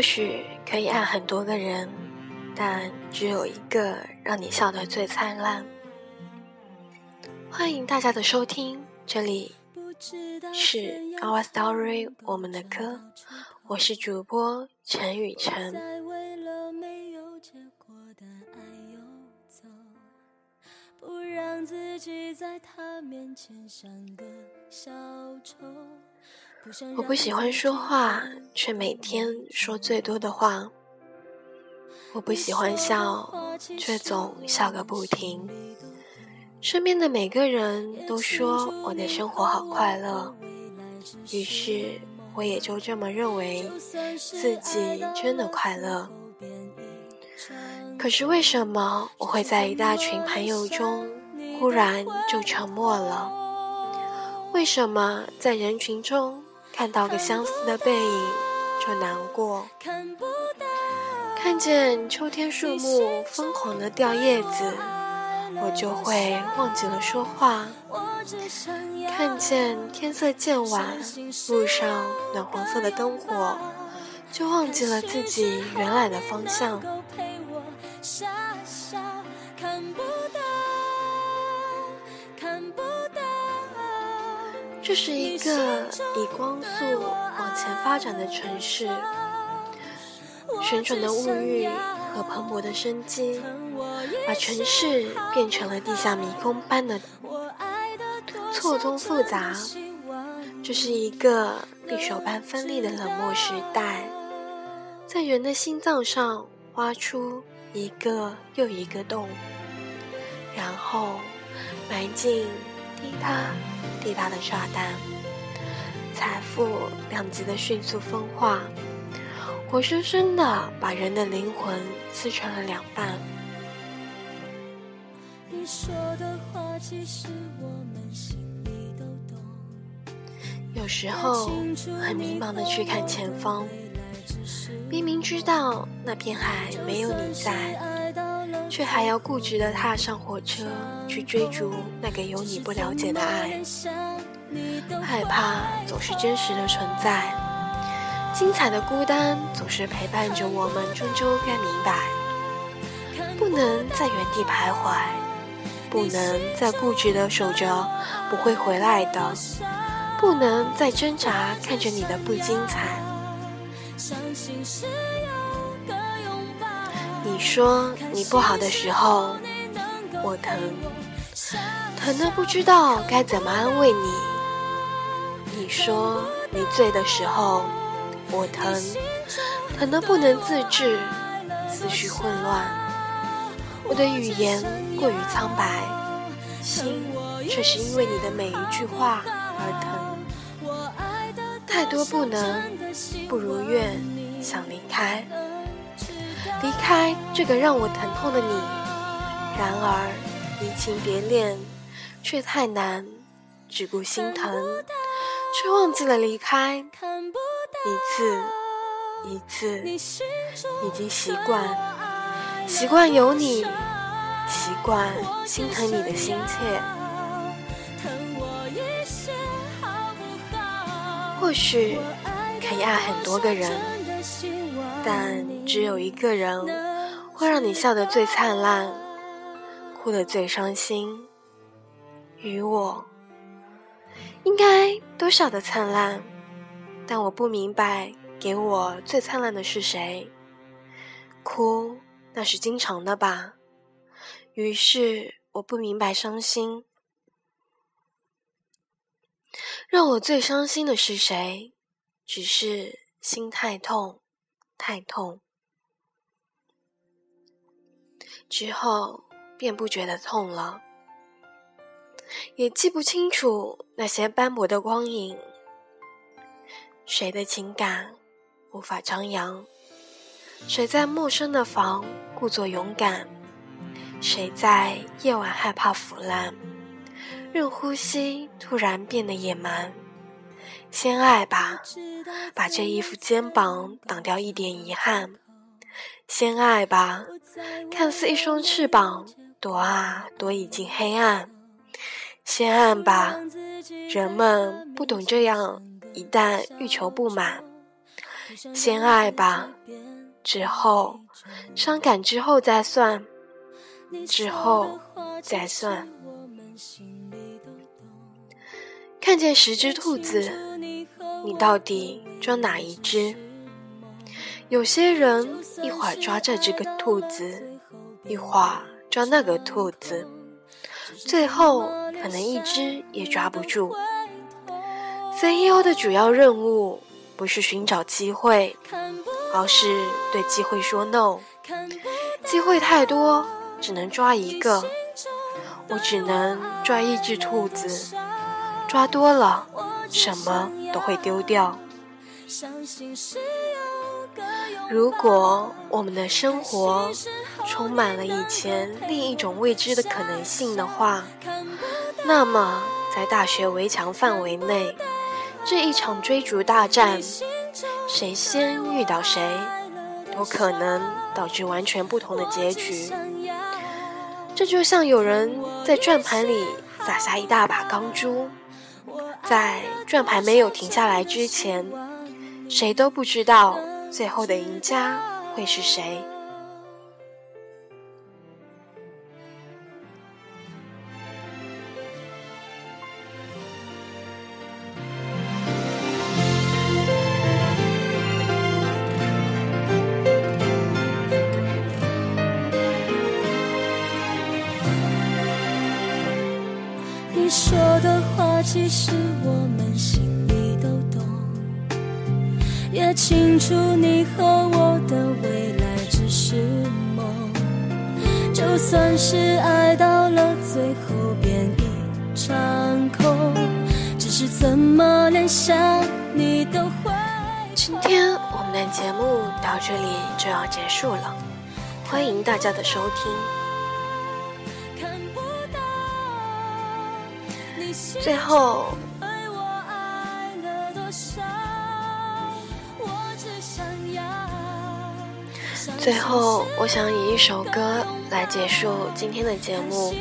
或许可以爱很多个人，但只有一个让你笑得最灿烂。欢迎大家的收听，这里是 Our Story 我们的歌，我是主播陈雨辰。我不喜欢说话，却每天说最多的话。我不喜欢笑，却总笑个不停。身边的每个人都说我的生活好快乐，于是我也就这么认为自己真的快乐。可是为什么我会在一大群朋友中忽然就沉默了？为什么在人群中？看到个相似的背影就难过，看见秋天树木疯狂的掉叶子，我就会忘记了说话；看见天色渐晚，路上暖黄色的灯火，就忘记了自己原来的方向看不。这是一个以光速往前发展的城市，旋转的物欲和蓬勃的生机，把城市变成了地下迷宫般的错综复杂。这是一个匕首般锋利的冷漠时代，在人的心脏上挖出一个又一个洞，然后埋进。滴答滴答的炸弹，财富两极的迅速分化，活生生的把人的灵魂撕成了两半。有时候很迷茫的去看前方，明明知道那片海没有你在。却还要固执地踏上火车，去追逐那个有你不了解的爱。害怕总是真实的存在，精彩的孤单总是陪伴着我们。终究该明白，不能在原地徘徊，不能再固执地守着不会回来的，不能再挣扎看着你的不精彩。相信是你说你不好的时候，我疼，疼的不知道该怎么安慰你。你说你醉的时候，我疼，疼的不能自制，思绪混乱。我的语言过于苍白，心却是因为你的每一句话而疼。太多不能，不如愿，想离开。离开这个让我疼痛的你，然而移情别恋却太难，只顾心疼，却忘记了离开。一次一次，已经习惯，习惯有你，习惯心疼你的心切。或许可以爱很多个人，但。只有一个人会让你笑得最灿烂，哭得最伤心。与我，应该都笑得灿烂，但我不明白，给我最灿烂的是谁？哭，那是经常的吧。于是我不明白伤心，让我最伤心的是谁？只是心太痛，太痛。之后便不觉得痛了，也记不清楚那些斑驳的光影。谁的情感无法张扬？谁在陌生的房故作勇敢？谁在夜晚害怕腐烂，任呼吸突然变得野蛮？先爱吧，把这一副肩膀挡掉一点遗憾。先爱吧，看似一双翅膀，躲啊躲，已经黑暗。先爱吧，人们不懂这样，一旦欲求不满，先爱吧，之后伤感之后再算，之后再算。看见十只兔子，你到底装哪一只？有些人一会儿抓这只个兔子，一会儿抓那个兔子，最后可能一只也抓不住。CEO 的主要任务不是寻找机会，而是对机会说 no。机会太多，只能抓一个，我只能抓一只兔子。抓多了，什么都会丢掉。如果我们的生活充满了以前另一种未知的可能性的话，那么在大学围墙范围内。这一场追逐大战，谁先遇到谁，都可能导致完全不同的结局。这就像有人在转盘里撒下一大把钢珠，在转盘没有停下来之前，谁都不知道最后的赢家会是谁。你说的话，其实我们心，也清楚你和我的未来只是梦。就算是爱到了最后变一场空，只是怎么连想你都会。今天我们的节目到这里就要结束了，欢迎大家的收听。最后，最后，我想以一首歌来结束今天的节目。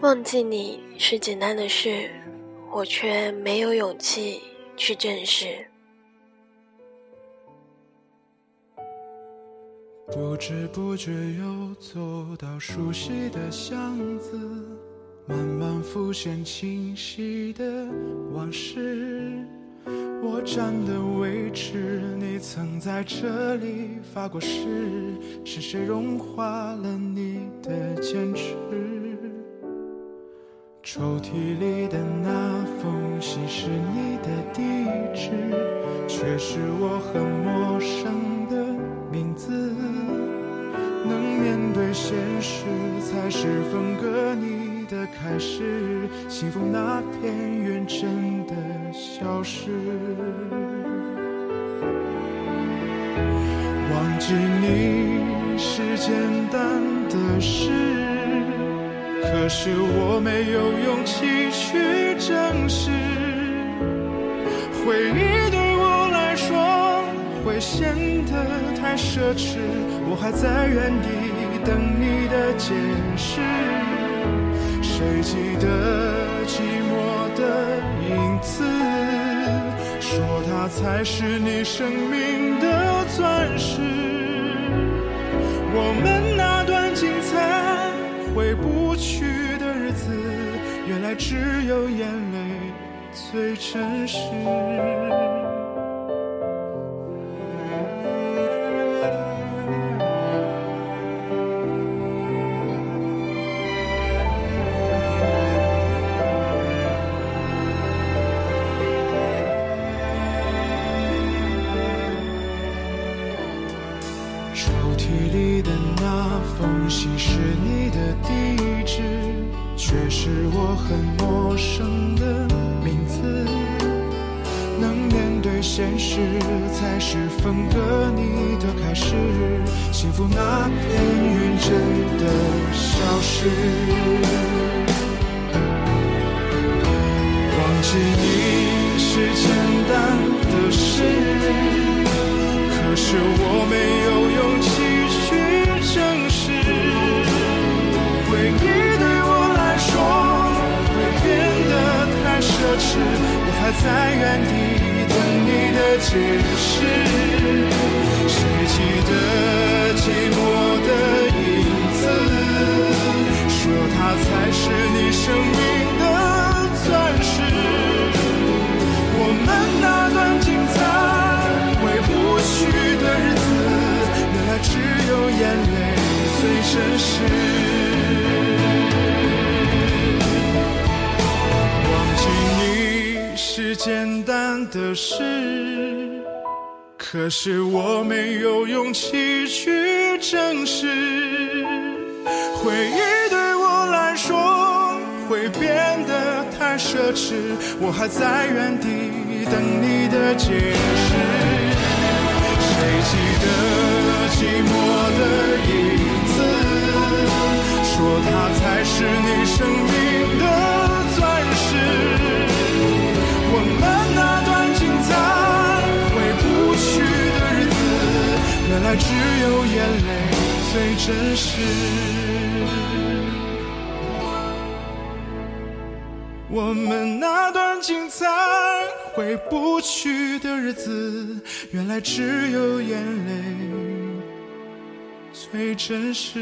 忘记你是简单的事，我却没有勇气去正视。不知不觉又走到熟悉的巷子，慢慢浮现清晰的往事。我站的位置，你曾在这里发过誓，是谁融化了你的坚持？抽屉里的那封信是你的地址，却是我很陌是分割你的开始。幸福那片云真的消失，忘记你是简单的事。可是我没有勇气去正视，回忆对我来说会显得太奢侈。我还在原地等你的解释。谁记得寂寞的影子？说它才是你生命的钻石。我们那段精彩。回不去的日子，原来只有眼泪最真实。现实，才是分割你的开始。幸福那片云真的消失，忘记你。是简单的事，可是我没有勇气在原地等你的解释。谁记得寂寞的影子，说它才是你生命的钻石。我们那段精彩回不去的日子，原来只有眼泪最真实。的事，可是我没有勇气去证实。回忆对我来说会变得太奢侈，我还在原地等你的解释。谁记得寂寞的影子，说它才是你生命的钻石。我们原来只有眼泪最真实我们那段精彩回不去的日子原来只有眼泪最真实